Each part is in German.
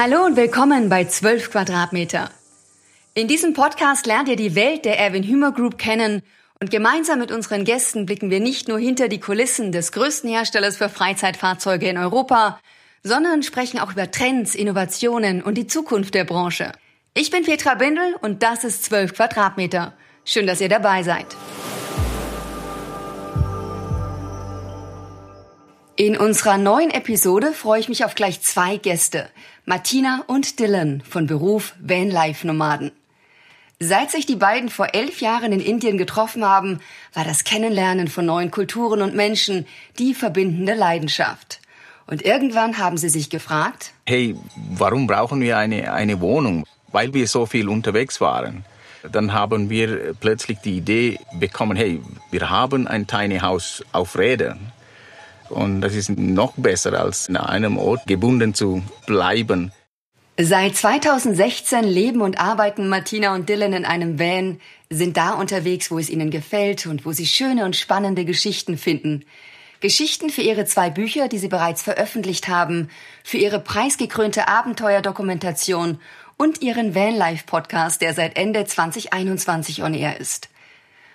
Hallo und willkommen bei 12 Quadratmeter. In diesem Podcast lernt ihr die Welt der Erwin Hümer Group kennen und gemeinsam mit unseren Gästen blicken wir nicht nur hinter die Kulissen des größten Herstellers für Freizeitfahrzeuge in Europa, sondern sprechen auch über Trends, Innovationen und die Zukunft der Branche. Ich bin Petra Bindel und das ist 12 Quadratmeter. Schön, dass ihr dabei seid. In unserer neuen Episode freue ich mich auf gleich zwei Gäste, Martina und Dylan von Beruf Vanlife-Nomaden. Seit sich die beiden vor elf Jahren in Indien getroffen haben, war das Kennenlernen von neuen Kulturen und Menschen die verbindende Leidenschaft. Und irgendwann haben sie sich gefragt, hey, warum brauchen wir eine, eine Wohnung? Weil wir so viel unterwegs waren. Dann haben wir plötzlich die Idee bekommen, hey, wir haben ein Tiny House auf Rädern und das ist noch besser, als in einem Ort gebunden zu bleiben. Seit 2016 leben und arbeiten Martina und Dylan in einem Van, sind da unterwegs, wo es ihnen gefällt und wo sie schöne und spannende Geschichten finden. Geschichten für ihre zwei Bücher, die sie bereits veröffentlicht haben, für ihre preisgekrönte Abenteuerdokumentation und ihren Vanlife-Podcast, der seit Ende 2021 on air ist.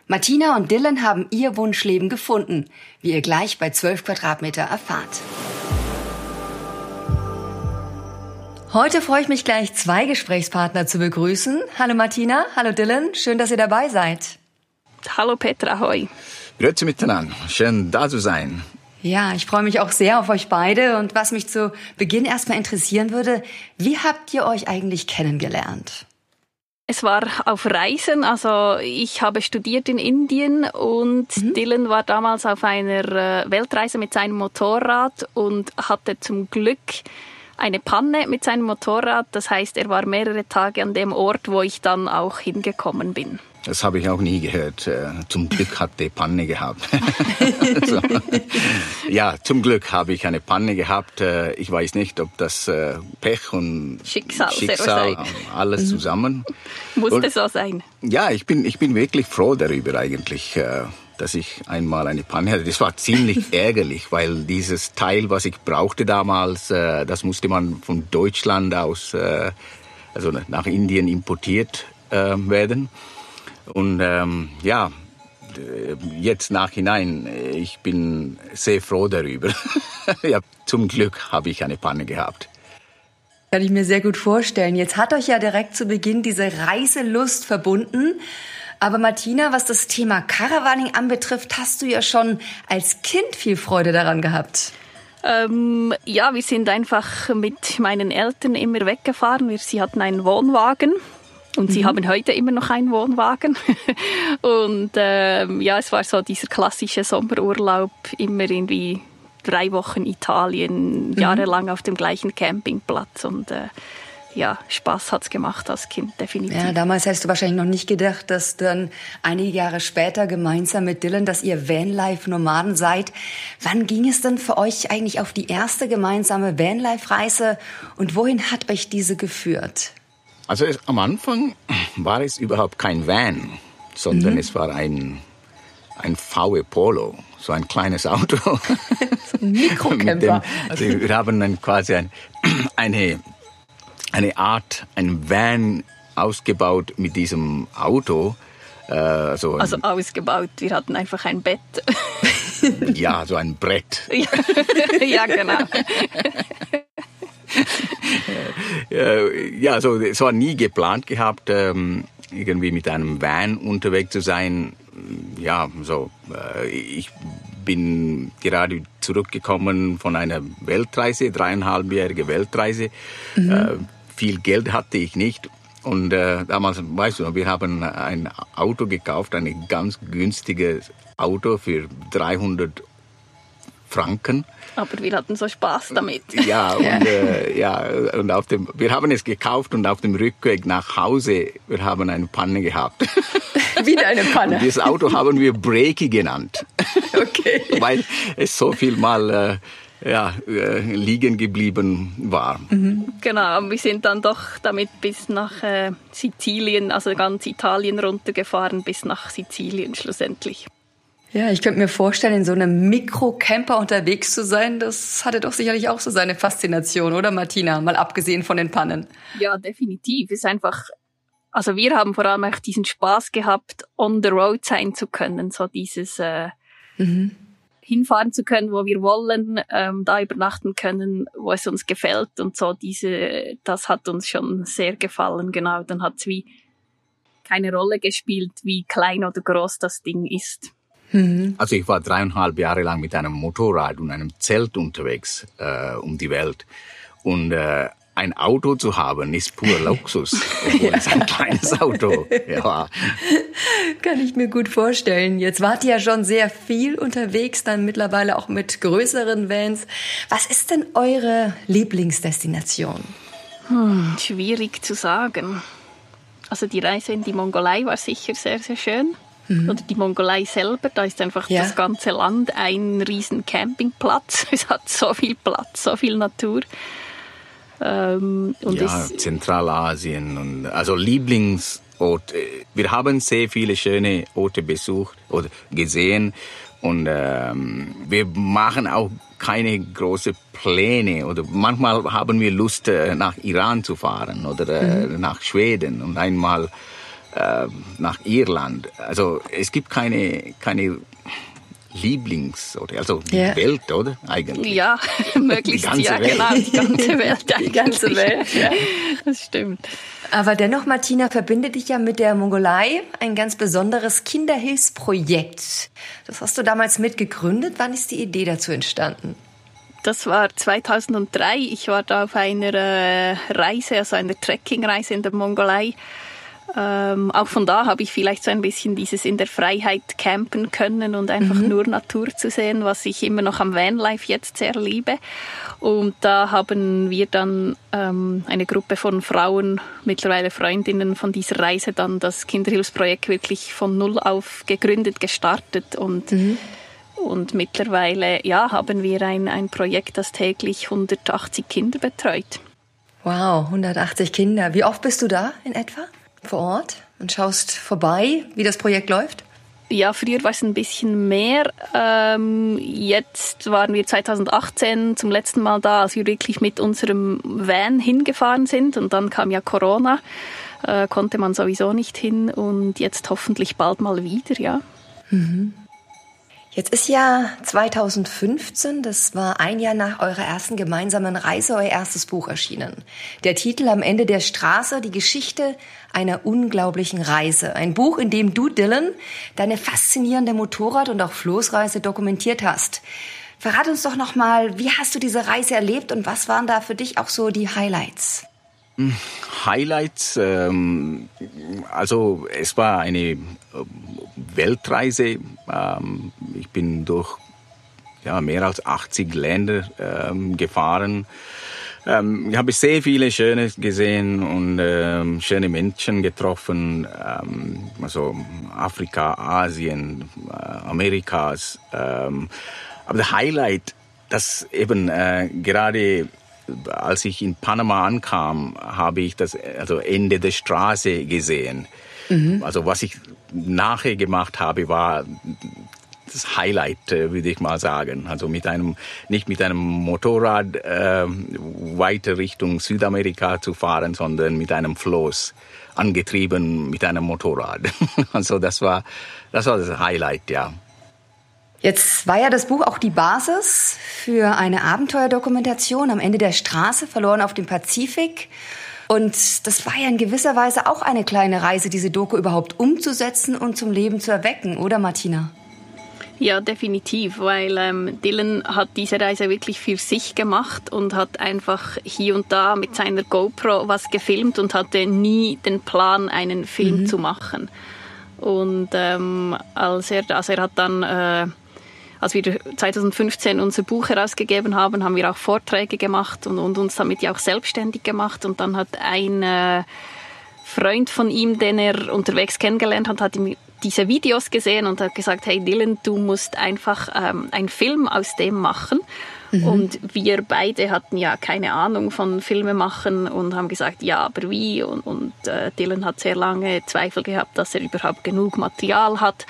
Martina und Dylan haben ihr Wunschleben gefunden, wie ihr gleich bei 12 Quadratmeter erfahrt. Heute freue ich mich gleich, zwei Gesprächspartner zu begrüßen. Hallo Martina, hallo Dylan, schön, dass ihr dabei seid. Hallo Petra, hoi. Grüezi miteinander, schön da zu sein. Ja, ich freue mich auch sehr auf euch beide und was mich zu Beginn erstmal interessieren würde, wie habt ihr euch eigentlich kennengelernt? Es war auf Reisen, also ich habe studiert in Indien und mhm. Dylan war damals auf einer äh, Weltreise mit seinem Motorrad und hatte zum Glück eine Panne mit seinem Motorrad. Das heißt, er war mehrere Tage an dem Ort, wo ich dann auch hingekommen bin. Das habe ich auch nie gehört. Äh, zum Glück hat er Panne gehabt. so. Ja, zum Glück habe ich eine Panne gehabt. Äh, ich weiß nicht, ob das äh, Pech und Schicksal, Schicksal alles zusammen. Musste und, so sein. Ja, ich bin, ich bin wirklich froh darüber eigentlich dass ich einmal eine Panne hatte. Das war ziemlich ärgerlich, weil dieses Teil, was ich brauchte damals, das musste man von Deutschland aus, also nach Indien importiert werden. Und ähm, ja, jetzt nachhinein, ich bin sehr froh darüber. ja, zum Glück habe ich eine Panne gehabt. Kann ich mir sehr gut vorstellen. Jetzt hat euch ja direkt zu Beginn diese Reiselust verbunden. Aber Martina, was das Thema Caravaning anbetrifft, hast du ja schon als Kind viel Freude daran gehabt. Ähm, ja, wir sind einfach mit meinen Eltern immer weggefahren. sie hatten einen Wohnwagen und sie mhm. haben heute immer noch einen Wohnwagen. und ähm, ja, es war so dieser klassische Sommerurlaub, immer irgendwie drei Wochen Italien, mhm. jahrelang auf dem gleichen Campingplatz. Und äh, ja, Spaß hat's gemacht als Kind, definitiv. Ja, damals hast du wahrscheinlich noch nicht gedacht, dass dann einige Jahre später gemeinsam mit Dylan, dass ihr Vanlife-Nomaden seid. Wann ging es denn für euch eigentlich auf die erste gemeinsame Vanlife-Reise und wohin hat euch diese geführt? Also es, am Anfang war es überhaupt kein Van, sondern mhm. es war ein, ein VW Polo, so ein kleines Auto. so ein Mikrocamper. also wir haben dann quasi ein, eine, eine Art, ein Van ausgebaut mit diesem Auto. Äh, also, also ausgebaut, wir hatten einfach ein Bett. ja, so ein Brett. ja, genau. ja, so, es war nie geplant gehabt, ähm, irgendwie mit einem Van unterwegs zu sein. Ja, so, äh, ich bin gerade zurückgekommen von einer Weltreise, dreieinhalbjährige Weltreise. Mhm. Viel Geld hatte ich nicht. Und äh, damals, weißt du, wir haben ein Auto gekauft, ein ganz günstiges Auto für 300 Franken. Aber wir hatten so Spaß damit. Ja, und, äh, ja, und auf dem, wir haben es gekauft und auf dem Rückweg nach Hause, wir haben eine Panne gehabt. Wieder eine Panne. Und dieses Auto haben wir Breaky genannt. Okay. Weil es so viel mal äh, ja, äh, liegen geblieben war. Mhm. Genau, wir sind dann doch damit bis nach äh, Sizilien, also ganz Italien runtergefahren, bis nach Sizilien schlussendlich. Ja, ich könnte mir vorstellen, in so einem Mikrocamper unterwegs zu sein, das hatte doch sicherlich auch so seine Faszination, oder Martina? Mal abgesehen von den Pannen. Ja, definitiv. Ist einfach, also wir haben vor allem auch diesen Spaß gehabt, on the road sein zu können, so dieses äh, mhm. Hinfahren zu können, wo wir wollen, ähm, da übernachten können, wo es uns gefällt und so diese, das hat uns schon sehr gefallen. Genau, dann hat's wie keine Rolle gespielt, wie klein oder groß das Ding ist. Mhm. Also ich war dreieinhalb Jahre lang mit einem Motorrad und einem Zelt unterwegs äh, um die Welt. Und äh, ein Auto zu haben ist pur Luxus, obwohl es ein kleines Auto ja. Kann ich mir gut vorstellen. Jetzt wart ihr ja schon sehr viel unterwegs, dann mittlerweile auch mit größeren Vans. Was ist denn eure Lieblingsdestination? Hm, schwierig zu sagen. Also die Reise in die Mongolei war sicher sehr, sehr schön. Mhm. Oder die Mongolei selber, da ist einfach ja. das ganze Land ein riesen Campingplatz. Es hat so viel Platz, so viel Natur. Ähm, ja, Zentralasien und also Lieblingsort. Wir haben sehr viele schöne Orte besucht oder gesehen und ähm, wir machen auch keine großen Pläne oder manchmal haben wir Lust äh, nach Iran zu fahren oder äh, mhm. nach Schweden und einmal äh, nach Irland. Also es gibt keine, keine Lieblings- oder also die ja. Welt, oder? Eigentlich. Ja, möglichst ja, Welt. genau, die ganze Welt. die ganze Welt, ja. Das stimmt. Aber dennoch, Martina, verbindet dich ja mit der Mongolei ein ganz besonderes Kinderhilfsprojekt. Das hast du damals mitgegründet. Wann ist die Idee dazu entstanden? Das war 2003. Ich war da auf einer äh, Reise, also einer Trekkingreise in der Mongolei ähm, auch von da habe ich vielleicht so ein bisschen dieses in der Freiheit campen können und einfach mhm. nur Natur zu sehen, was ich immer noch am Vanlife jetzt sehr liebe. Und da haben wir dann ähm, eine Gruppe von Frauen, mittlerweile Freundinnen von dieser Reise, dann das Kinderhilfsprojekt wirklich von Null auf gegründet, gestartet und mhm. Und mittlerweile ja, haben wir ein, ein Projekt, das täglich 180 Kinder betreut. Wow, 180 Kinder. Wie oft bist du da in etwa? Vor Ort und schaust vorbei, wie das Projekt läuft? Ja, früher war es ein bisschen mehr. Ähm, jetzt waren wir 2018 zum letzten Mal da, als wir wirklich mit unserem Van hingefahren sind. Und dann kam ja Corona, äh, konnte man sowieso nicht hin. Und jetzt hoffentlich bald mal wieder, ja. Mhm. Jetzt ist ja 2015, das war ein Jahr nach eurer ersten gemeinsamen Reise, euer erstes Buch erschienen. Der Titel Am Ende der Straße, die Geschichte einer unglaublichen Reise. Ein Buch, in dem du, Dylan, deine faszinierende Motorrad- und auch Floßreise dokumentiert hast. Verrat uns doch nochmal, wie hast du diese Reise erlebt und was waren da für dich auch so die Highlights? Highlights, ähm, also es war eine äh, Weltreise. Ähm, ich bin durch ja, mehr als 80 Länder ähm, gefahren. Ähm, ich habe sehr viele schöne gesehen und ähm, schöne Menschen getroffen, ähm, also Afrika, Asien, äh, Amerikas. Ähm, aber der Highlight, das eben äh, gerade als ich in Panama ankam, habe ich das also Ende der Straße gesehen. Mhm. Also was ich nachher gemacht habe, war das Highlight, äh, würde ich mal sagen. Also mit einem, nicht mit einem Motorrad äh, weiter Richtung Südamerika zu fahren, sondern mit einem Floß angetrieben mit einem Motorrad. also das war, das war das Highlight, ja. Jetzt war ja das Buch auch die Basis für eine Abenteuerdokumentation am Ende der Straße, verloren auf dem Pazifik. Und das war ja in gewisser Weise auch eine kleine Reise, diese Doku überhaupt umzusetzen und zum Leben zu erwecken, oder Martina? Ja, definitiv, weil ähm, Dylan hat diese Reise wirklich für sich gemacht und hat einfach hier und da mit seiner GoPro was gefilmt und hatte nie den Plan, einen Film mhm. zu machen. Und ähm, als er, also er hat dann äh, als wir 2015 unser Buch herausgegeben haben, haben wir auch Vorträge gemacht und, und uns damit ja auch selbstständig gemacht. Und dann hat ein äh, Freund von ihm, den er unterwegs kennengelernt hat, hat ihm diese Videos gesehen und hat gesagt, hey Dylan, du musst einfach ähm, einen Film aus dem machen. Mhm. Und wir beide hatten ja keine Ahnung von Filme machen und haben gesagt, ja, aber wie? Und, und äh, Dylan hat sehr lange Zweifel gehabt, dass er überhaupt genug Material hat.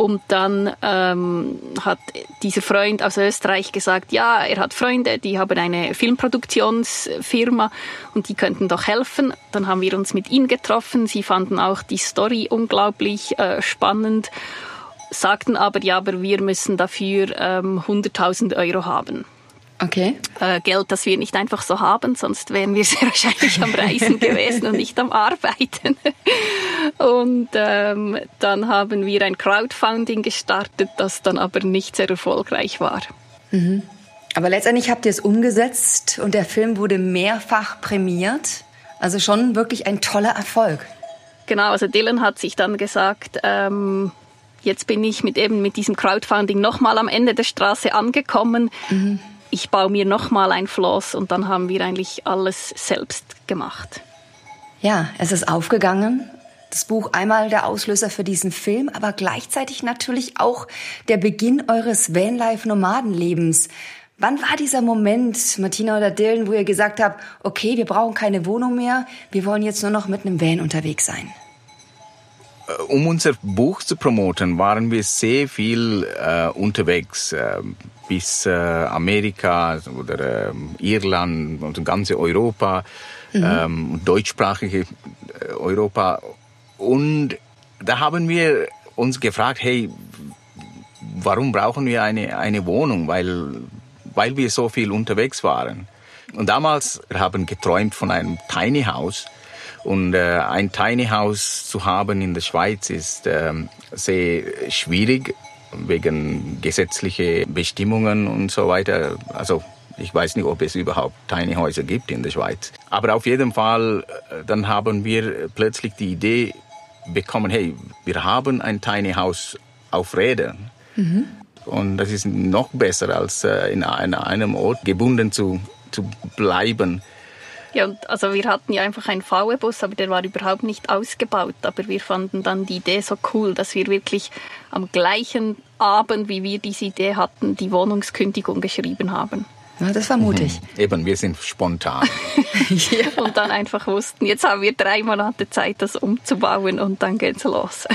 Und dann ähm, hat dieser Freund aus Österreich gesagt, ja, er hat Freunde, die haben eine Filmproduktionsfirma und die könnten doch helfen. Dann haben wir uns mit ihnen getroffen. Sie fanden auch die Story unglaublich äh, spannend, sagten aber, ja, aber wir müssen dafür ähm, 100.000 Euro haben. Okay. Äh, Geld, das wir nicht einfach so haben, sonst wären wir sehr wahrscheinlich am Reisen gewesen und nicht am Arbeiten. und ähm, dann haben wir ein Crowdfunding gestartet, das dann aber nicht sehr erfolgreich war. Mhm. Aber letztendlich habt ihr es umgesetzt und der Film wurde mehrfach prämiert. Also schon wirklich ein toller Erfolg. Genau, also Dylan hat sich dann gesagt, ähm, jetzt bin ich mit eben mit diesem Crowdfunding nochmal am Ende der Straße angekommen. Mhm ich baue mir nochmal ein Floss und dann haben wir eigentlich alles selbst gemacht. Ja, es ist aufgegangen. Das Buch einmal der Auslöser für diesen Film, aber gleichzeitig natürlich auch der Beginn eures Vanlife-Nomadenlebens. Wann war dieser Moment, Martina oder Dylan, wo ihr gesagt habt, okay, wir brauchen keine Wohnung mehr, wir wollen jetzt nur noch mit einem Van unterwegs sein? Äh, um unser Buch zu promoten, waren wir sehr viel äh, unterwegs. Äh, bis äh, Amerika oder äh, Irland und ganze Europa, mhm. ähm, deutschsprachige äh, Europa. Und da haben wir uns gefragt, hey, warum brauchen wir eine, eine Wohnung? Weil, weil wir so viel unterwegs waren. Und damals wir haben geträumt von einem Tiny House. Und äh, ein Tiny House zu haben in der Schweiz ist äh, sehr schwierig wegen gesetzliche Bestimmungen und so weiter. Also ich weiß nicht, ob es überhaupt Tiny Häuser gibt in der Schweiz. Aber auf jeden Fall, äh, dann haben wir plötzlich die Idee bekommen, hey, wir haben ein Tiny House auf Rädern. Mhm. Und das ist noch besser, als äh, in einem Ort gebunden zu, zu bleiben. Ja, und also wir hatten ja einfach einen VW-Bus, aber der war überhaupt nicht ausgebaut. Aber wir fanden dann die Idee so cool, dass wir wirklich am gleichen Abend, wie wir diese Idee hatten, die geschrieben haben. Ja, das war mutig. Mhm. Eben, wir sind spontan. ja. Und dann einfach wussten, jetzt haben wir drei Monate Zeit, das umzubauen und dann geht's los.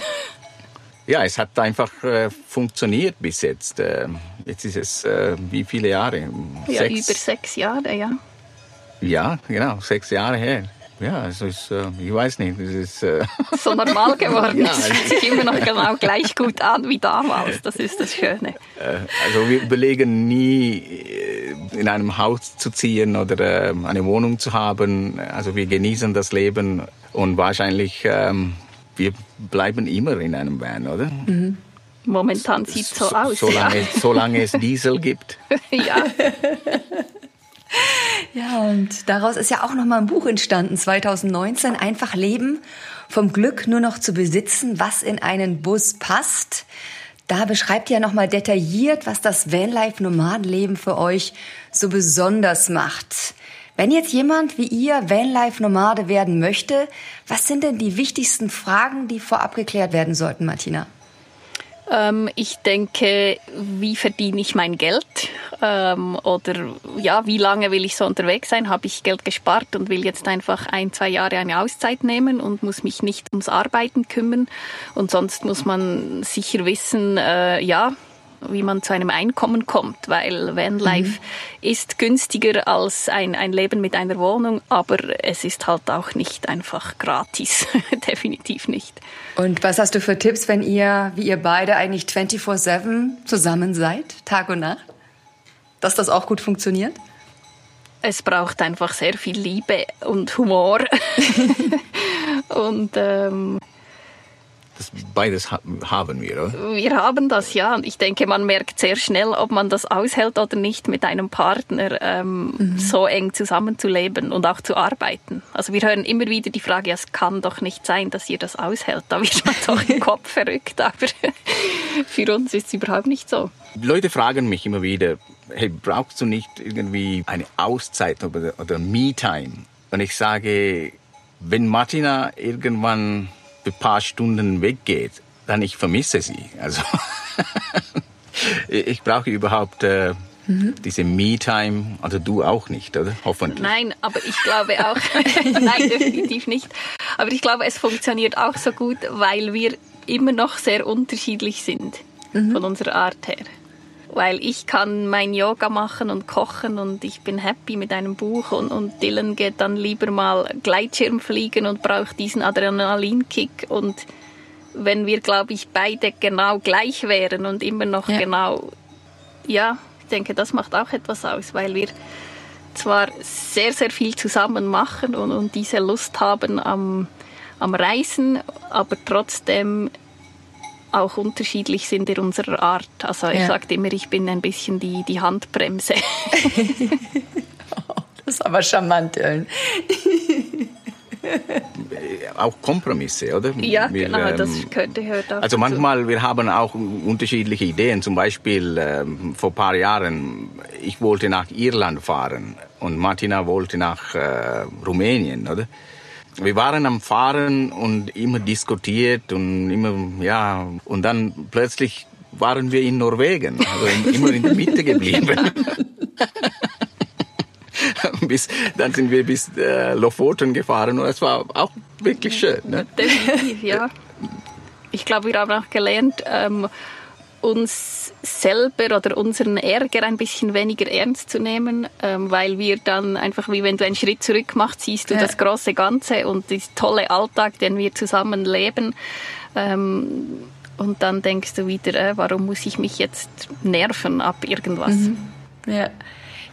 ja, es hat einfach äh, funktioniert bis jetzt. Äh, jetzt ist es äh, wie viele Jahre? Ja, sechs? über sechs Jahre, ja. Ja, genau, sechs Jahre her. Ja, es ist, äh, ich weiß nicht, es ist äh so normal geworden. ja, es fühlt sich immer noch genau gleich gut an wie damals. Das ist das Schöne. Äh, also wir überlegen nie, äh, in einem Haus zu ziehen oder ähm, eine Wohnung zu haben. Also wir genießen das Leben und wahrscheinlich ähm, wir bleiben immer in einem Van, oder? Mhm. Momentan sieht es so, so aus. Solange, ja. solange es Diesel gibt. ja. Ja, und daraus ist ja auch noch mal ein Buch entstanden, 2019, Einfach Leben, vom Glück nur noch zu besitzen, was in einen Bus passt. Da beschreibt ihr ja noch mal detailliert, was das Vanlife-Nomadenleben für euch so besonders macht. Wenn jetzt jemand wie ihr Vanlife-Nomade werden möchte, was sind denn die wichtigsten Fragen, die vorab geklärt werden sollten, Martina? Ähm, ich denke, wie verdiene ich mein Geld? Ähm, oder ja, wie lange will ich so unterwegs sein? Habe ich Geld gespart und will jetzt einfach ein, zwei Jahre eine Auszeit nehmen und muss mich nicht ums Arbeiten kümmern? Und sonst muss man sicher wissen, äh, ja, wie man zu einem Einkommen kommt, weil Vanlife mhm. ist günstiger als ein, ein Leben mit einer Wohnung, aber es ist halt auch nicht einfach gratis, definitiv nicht. Und was hast du für Tipps, wenn ihr, wie ihr beide eigentlich 24/7 zusammen seid, Tag und Nacht? Dass das auch gut funktioniert? Es braucht einfach sehr viel Liebe und Humor. und ähm, das beides haben wir, oder? Wir haben das, ja. Und ich denke, man merkt sehr schnell, ob man das aushält oder nicht, mit einem Partner ähm, mhm. so eng zusammenzuleben und auch zu arbeiten. Also wir hören immer wieder die Frage, ja, es kann doch nicht sein, dass ihr das aushält. Da wird man doch im Kopf verrückt. Aber für uns ist es überhaupt nicht so. Leute fragen mich immer wieder, hey, brauchst du nicht irgendwie eine Auszeit oder, oder Me-Time? Und ich sage, wenn Martina irgendwann ein paar Stunden weggeht, dann ich vermisse sie. Also ich brauche überhaupt äh, Mhm. Diese Me-Time, also du auch nicht, oder? Hoffentlich. Nein, aber ich glaube auch, nein, definitiv nicht. Aber ich glaube, es funktioniert auch so gut, weil wir immer noch sehr unterschiedlich sind mhm. von unserer Art her. Weil ich kann mein Yoga machen und kochen und ich bin happy mit einem Buch und, und Dylan geht dann lieber mal Gleitschirm fliegen und braucht diesen Adrenalinkick und wenn wir, glaube ich, beide genau gleich wären und immer noch ja. genau, ja, ich denke, das macht auch etwas aus, weil wir zwar sehr, sehr viel zusammen machen und, und diese Lust haben am, am Reisen, aber trotzdem auch unterschiedlich sind in unserer Art. Also er ja. sagt immer, ich bin ein bisschen die, die Handbremse. oh, das ist aber charmant, Ellen. auch Kompromisse, oder? Ja, wir, genau, ähm, das könnte hört auch Also manchmal, wir haben auch unterschiedliche Ideen. Zum Beispiel ähm, vor ein paar Jahren, ich wollte nach Irland fahren und Martina wollte nach äh, Rumänien, oder? Wir waren am Fahren und immer diskutiert und immer, ja, und dann plötzlich waren wir in Norwegen, also immer in der Mitte geblieben. bis, dann sind wir bis äh, Lofoten gefahren und es war auch wirklich schön. Ne? Definitiv, ja. Ich glaube, wir haben auch gelernt, ähm, uns selber oder unseren Ärger ein bisschen weniger ernst zu nehmen, ähm, weil wir dann einfach, wie wenn du einen Schritt zurück machst, siehst du ja. das große Ganze und den tolle Alltag, den wir zusammen leben. Ähm, und dann denkst du wieder, äh, warum muss ich mich jetzt nerven ab irgendwas? Mhm. Ja.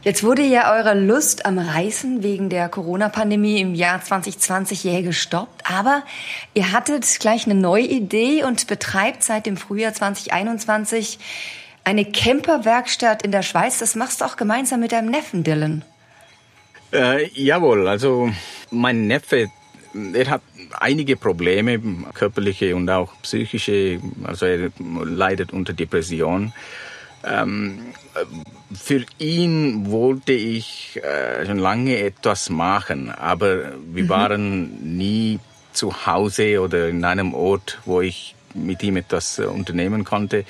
Jetzt wurde ja eure Lust am Reisen wegen der Corona-Pandemie im Jahr 2020 jäh gestoppt. Aber ihr hattet gleich eine neue Idee und betreibt seit dem Frühjahr 2021 eine Camperwerkstatt in der Schweiz. Das machst du auch gemeinsam mit deinem Neffen Dylan. Äh, jawohl, also mein Neffe, er hat einige Probleme, körperliche und auch psychische. Also er leidet unter Depression. Ähm, für ihn wollte ich äh, schon lange etwas machen, aber wir mhm. waren nie zu Hause oder in einem Ort, wo ich mit ihm etwas äh, unternehmen konnte.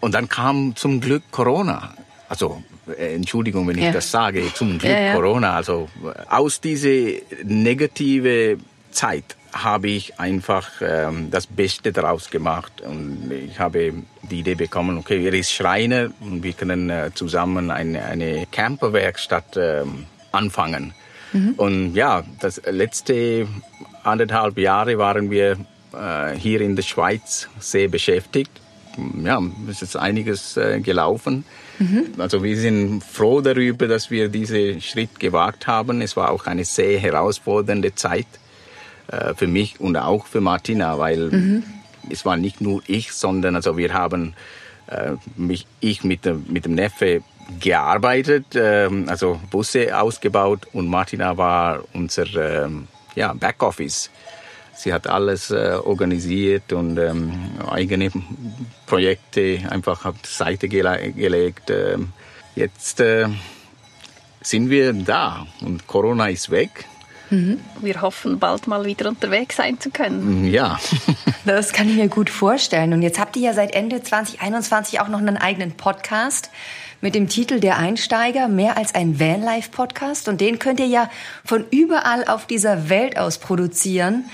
Und dann kam zum Glück Corona. Also äh, Entschuldigung, wenn ich ja. das sage, zum Glück ja, ja. Corona. Also aus dieser negative Zeit habe ich einfach ähm, das Beste daraus gemacht und ich habe die Idee bekommen, okay, er ist Schreiner und wir können äh, zusammen eine, eine Camperwerkstatt äh, anfangen. Mhm. Und ja, das letzte anderthalb Jahre waren wir äh, hier in der Schweiz sehr beschäftigt. Ja, es ist einiges äh, gelaufen. Mhm. Also wir sind froh darüber, dass wir diesen Schritt gewagt haben. Es war auch eine sehr herausfordernde Zeit äh, für mich und auch für Martina, weil mhm. es war nicht nur ich, sondern also wir haben äh, mich, ich mit dem, mit dem Neffe gearbeitet, äh, also Busse ausgebaut und Martina war unser ähm, ja, Backoffice. Sie hat alles äh, organisiert und ähm, eigene Projekte einfach auf die Seite gele gelegt. Ähm, jetzt äh, sind wir da und Corona ist weg. Mhm. Wir hoffen, bald mal wieder unterwegs sein zu können. Mhm, ja. das kann ich mir gut vorstellen. Und jetzt habt ihr ja seit Ende 2021 auch noch einen eigenen Podcast mit dem Titel Der Einsteiger, mehr als ein Vanlife-Podcast. Und den könnt ihr ja von überall auf dieser Welt aus produzieren.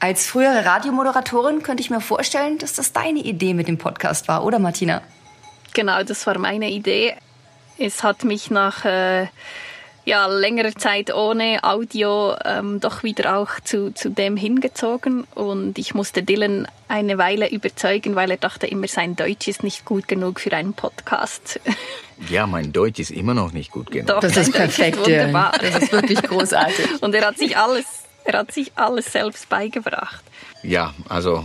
Als frühere Radiomoderatorin könnte ich mir vorstellen, dass das deine Idee mit dem Podcast war, oder Martina? Genau, das war meine Idee. Es hat mich nach... Äh ja, längere Zeit ohne Audio ähm, doch wieder auch zu, zu dem hingezogen und ich musste Dylan eine Weile überzeugen, weil er dachte immer, sein Deutsch ist nicht gut genug für einen Podcast. Ja, mein Deutsch ist immer noch nicht gut genug. Doch, das ist perfekt, ist wunderbar. Ja. Das ist wirklich großartig. und er hat sich alles, er hat sich alles selbst beigebracht. Ja, also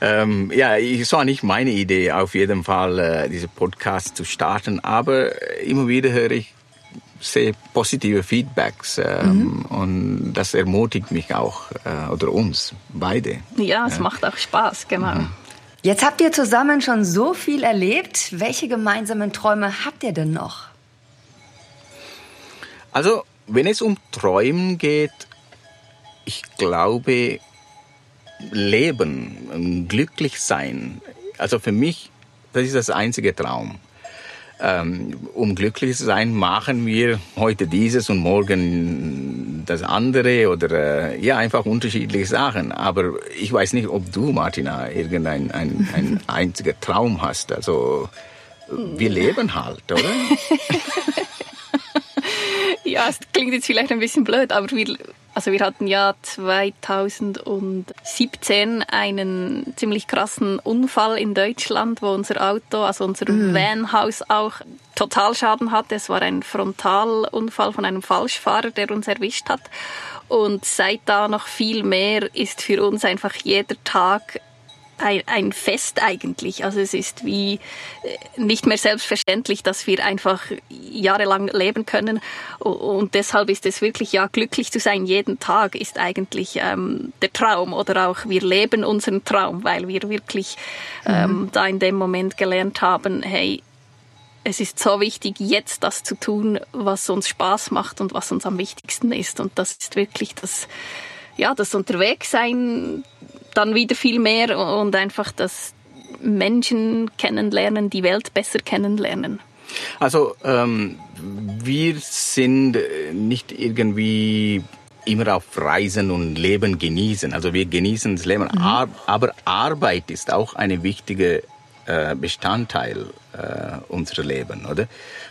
ähm, ja, es war nicht meine Idee, auf jeden Fall äh, diese Podcast zu starten, aber immer wieder höre ich sehr positive Feedbacks ähm, mhm. und das ermutigt mich auch äh, oder uns beide. Ja, es ja. macht auch Spaß, genau. Mhm. Jetzt habt ihr zusammen schon so viel erlebt. Welche gemeinsamen Träume habt ihr denn noch? Also, wenn es um Träumen geht, ich glaube, Leben, glücklich sein, also für mich, das ist das einzige Traum. Ähm, um glücklich zu sein, machen wir heute dieses und morgen das andere oder äh, ja, einfach unterschiedliche Sachen. Aber ich weiß nicht, ob du, Martina, irgendein ein, ein einziger Traum hast. Also wir leben halt, oder? ja, es klingt jetzt vielleicht ein bisschen blöd, aber wir, also wir hatten ja 2017 einen ziemlich krassen Unfall in Deutschland, wo unser Auto, also unser mm. Vanhaus auch Totalschaden hatte. Es war ein Frontalunfall von einem Falschfahrer, der uns erwischt hat. Und seit da noch viel mehr ist für uns einfach jeder Tag ein, ein Fest eigentlich. Also es ist wie äh, nicht mehr selbstverständlich, dass wir einfach jahrelang leben können. Und deshalb ist es wirklich, ja, glücklich zu sein jeden Tag ist eigentlich ähm, der Traum oder auch wir leben unseren Traum, weil wir wirklich ähm, mhm. da in dem Moment gelernt haben, hey, es ist so wichtig, jetzt das zu tun, was uns Spaß macht und was uns am wichtigsten ist. Und das ist wirklich das, ja, das Unterwegssein dann wieder viel mehr und einfach das Menschen kennenlernen, die Welt besser kennenlernen. Also ähm, wir sind nicht irgendwie immer auf Reisen und Leben genießen. Also wir genießen das Leben, mhm. aber Arbeit ist auch eine wichtige äh, Bestandteil äh, unseres Lebens, oder?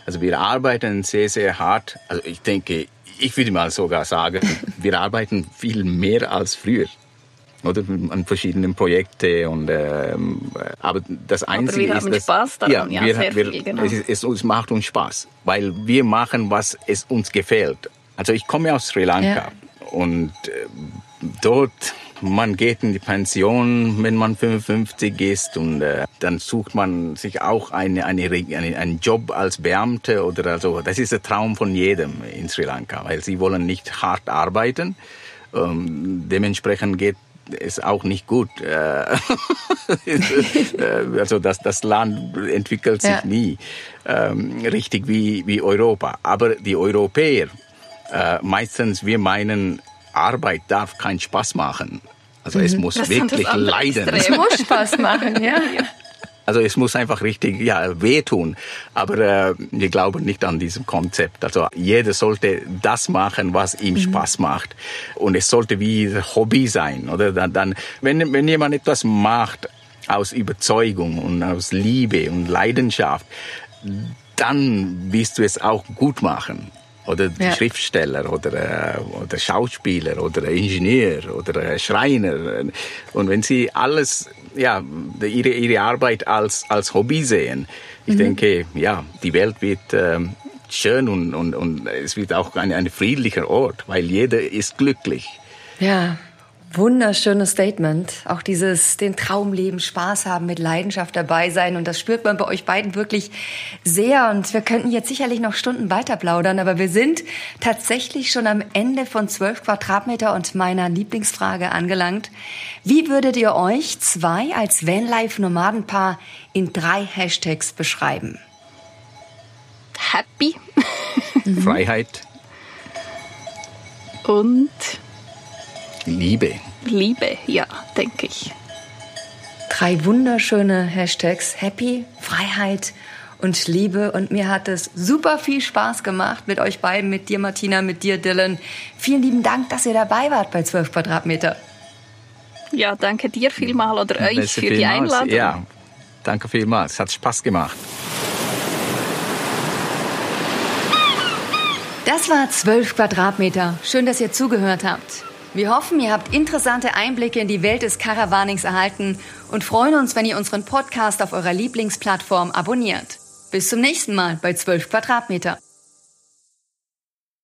Also wir arbeiten sehr, sehr hart. Also ich denke, ich würde mal sogar sagen, wir arbeiten viel mehr als früher oder an verschiedenen Projekten und ähm, aber das einzige aber wir ist haben Spaß daran, ja, ja wir, wir, viel, genau. es, es, es, macht uns Spaß weil wir machen was es uns gefällt also ich komme aus Sri Lanka ja. und äh, dort man geht in die Pension, wenn man 55 ist und äh, dann sucht man sich auch eine, eine, eine, einen Job als Beamte oder also. Das ist der Traum von jedem in Sri Lanka, weil sie wollen nicht hart arbeiten. Ähm, dementsprechend geht ist auch nicht gut. Äh, äh, also das, das Land entwickelt sich ja. nie ähm, richtig wie, wie Europa. Aber die Europäer, äh, meistens wir meinen, Arbeit darf keinen Spaß machen. Also es mhm. muss das wirklich leiden. Es muss Spaß machen, ja. Also es muss einfach richtig ja, wehtun. Aber äh, wir glauben nicht an diesem Konzept. Also jeder sollte das machen, was ihm mhm. Spaß macht. Und es sollte wie Hobby sein. Oder dann, dann wenn, wenn jemand etwas macht aus Überzeugung und aus Liebe und Leidenschaft, dann wirst du es auch gut machen oder ja. Schriftsteller oder, äh, oder Schauspieler oder Ingenieur oder Schreiner. Und wenn sie alles, ja, ihre, ihre Arbeit als, als Hobby sehen, ich mhm. denke, ja, die Welt wird äh, schön und, und, und es wird auch ein, ein friedlicher Ort, weil jeder ist glücklich. Ja, Wunderschönes Statement. Auch dieses, den Traum leben, Spaß haben, mit Leidenschaft dabei sein. Und das spürt man bei euch beiden wirklich sehr. Und wir könnten jetzt sicherlich noch Stunden weiter plaudern, aber wir sind tatsächlich schon am Ende von zwölf Quadratmeter und meiner Lieblingsfrage angelangt. Wie würdet ihr euch zwei als Vanlife-Nomadenpaar in drei Hashtags beschreiben? Happy. Freiheit. Und Liebe. Liebe, ja, denke ich. Drei wunderschöne Hashtags. Happy, Freiheit und Liebe. Und mir hat es super viel Spaß gemacht mit euch beiden, mit dir Martina, mit dir Dylan. Vielen lieben Dank, dass ihr dabei wart bei 12 Quadratmeter. Ja, danke dir vielmal oder euch Beste für die Einladung. Ja, danke vielmals. Es hat Spaß gemacht. Das war 12 Quadratmeter. Schön, dass ihr zugehört habt. Wir hoffen, ihr habt interessante Einblicke in die Welt des Caravanings erhalten und freuen uns, wenn ihr unseren Podcast auf eurer Lieblingsplattform abonniert. Bis zum nächsten Mal bei 12 Quadratmeter.